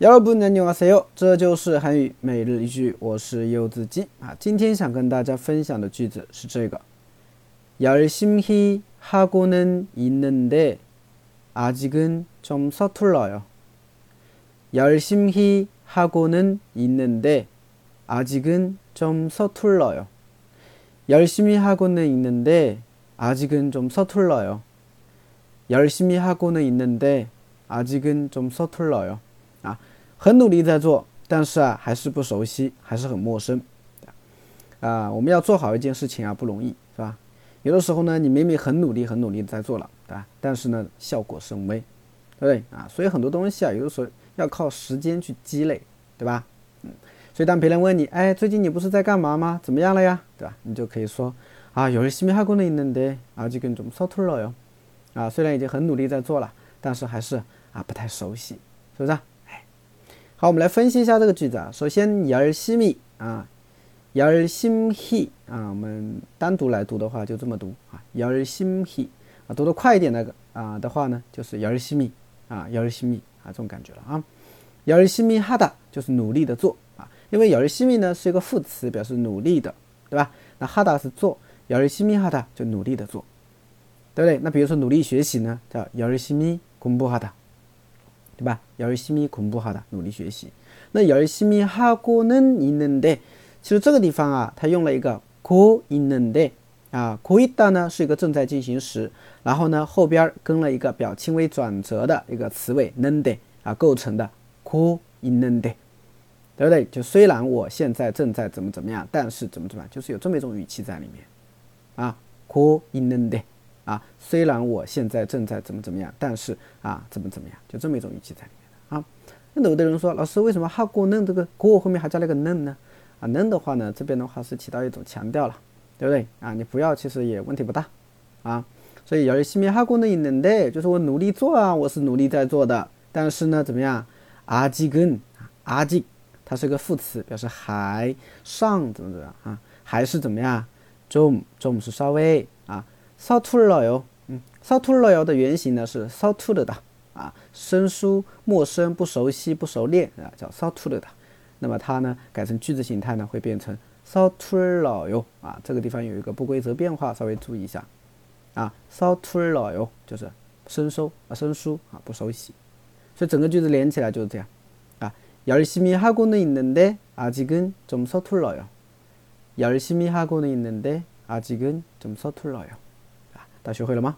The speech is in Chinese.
여러분 안녕하세요. 这就是韩语每日一句我是柚子鸡啊今天想跟大家分享的句子是这个열심히 하고는 있는데 아직은 좀 서툴러요. 열심히 하고는 있는데 아직은 좀 서툴러요. 열심히 하고는 있는데 아직은 좀 서툴러요. 열심히 하고는 있는데 아직은 좀 서툴러요. 啊，很努力在做，但是啊，还是不熟悉，还是很陌生。啊，我们要做好一件事情啊，不容易，是吧？有的时候呢，你明明很努力、很努力在做了，对吧？但是呢，效果甚微，对不对啊？所以很多东西啊，有的时候要靠时间去积累，对吧？嗯，所以当别人问你，哎，最近你不是在干嘛吗？怎么样了呀？对吧？你就可以说，啊，열심히하고는있는데아직은좀서툴러 요。 啊，虽然已经很努力在做了，但是还是啊不太熟悉，是不是？ 好，我们来分析一下这个句子啊。首先，yorishimi 啊，yorishimi 啊，我们单独来读的话，就这么读啊，yorishimi 啊，读的快一点那个啊的话呢，就是 yorishimi 啊，yorishimi 啊这种感觉了啊。yorishimi hada 就是努力的做啊，因为 yorishimi 呢是一个副词，表示努力的，对吧？那 hada 是做，yorishimi hada 就努力的做，对不对？那比如说努力学习呢，叫 yorishimi kubu hata。对吧？열심히공부하 다， 努力学习。那열심히하고는있는 데， 其实这个地方啊，它用了一个고있는 데， 啊，고있다呢是一个正在进行时，然后呢后边跟了一个表轻微转折的一个词尾는 데， 啊构成的고있는 데， 对不对？就虽然我现在正在怎么怎么样，但是怎么怎么样，就是有这么一种语气在里面，啊，고있는 데。 啊，虽然我现在正在怎么怎么样，但是啊，怎么怎么样，就这么一种语气在里面的啊。那有的人说，老师为什么哈过嫩这个过后面还加了个嫩呢？啊，嫩的话呢，这边的话是起到一种强调了，对不对啊？你不要其实也问题不大啊。所以要열심히哈过는있는 데， 就是我努力做啊，我是努力在做的，但是呢，怎么样？아직은阿 직， 它是个副词，表示还上怎么怎么样啊？还是怎么样？좀좀是稍微啊，骚兔了哟，嗯，骚兔了哟的原型呢是骚兔了的啊，生疏、陌生、不熟悉、不熟练啊，叫骚兔了的。那么它呢改成句子形态呢会变成骚兔了哟啊，这个地方有一个不规则变化，稍微注意一下啊，骚兔了哟就是生疏啊，生疏啊，不熟悉。所以整个句子连起来就是这样啊，열심히하고는있는데아직은좀서툴러 요。 열심히하고는있는데아직은좀서툴러 요。 大家学会了吗？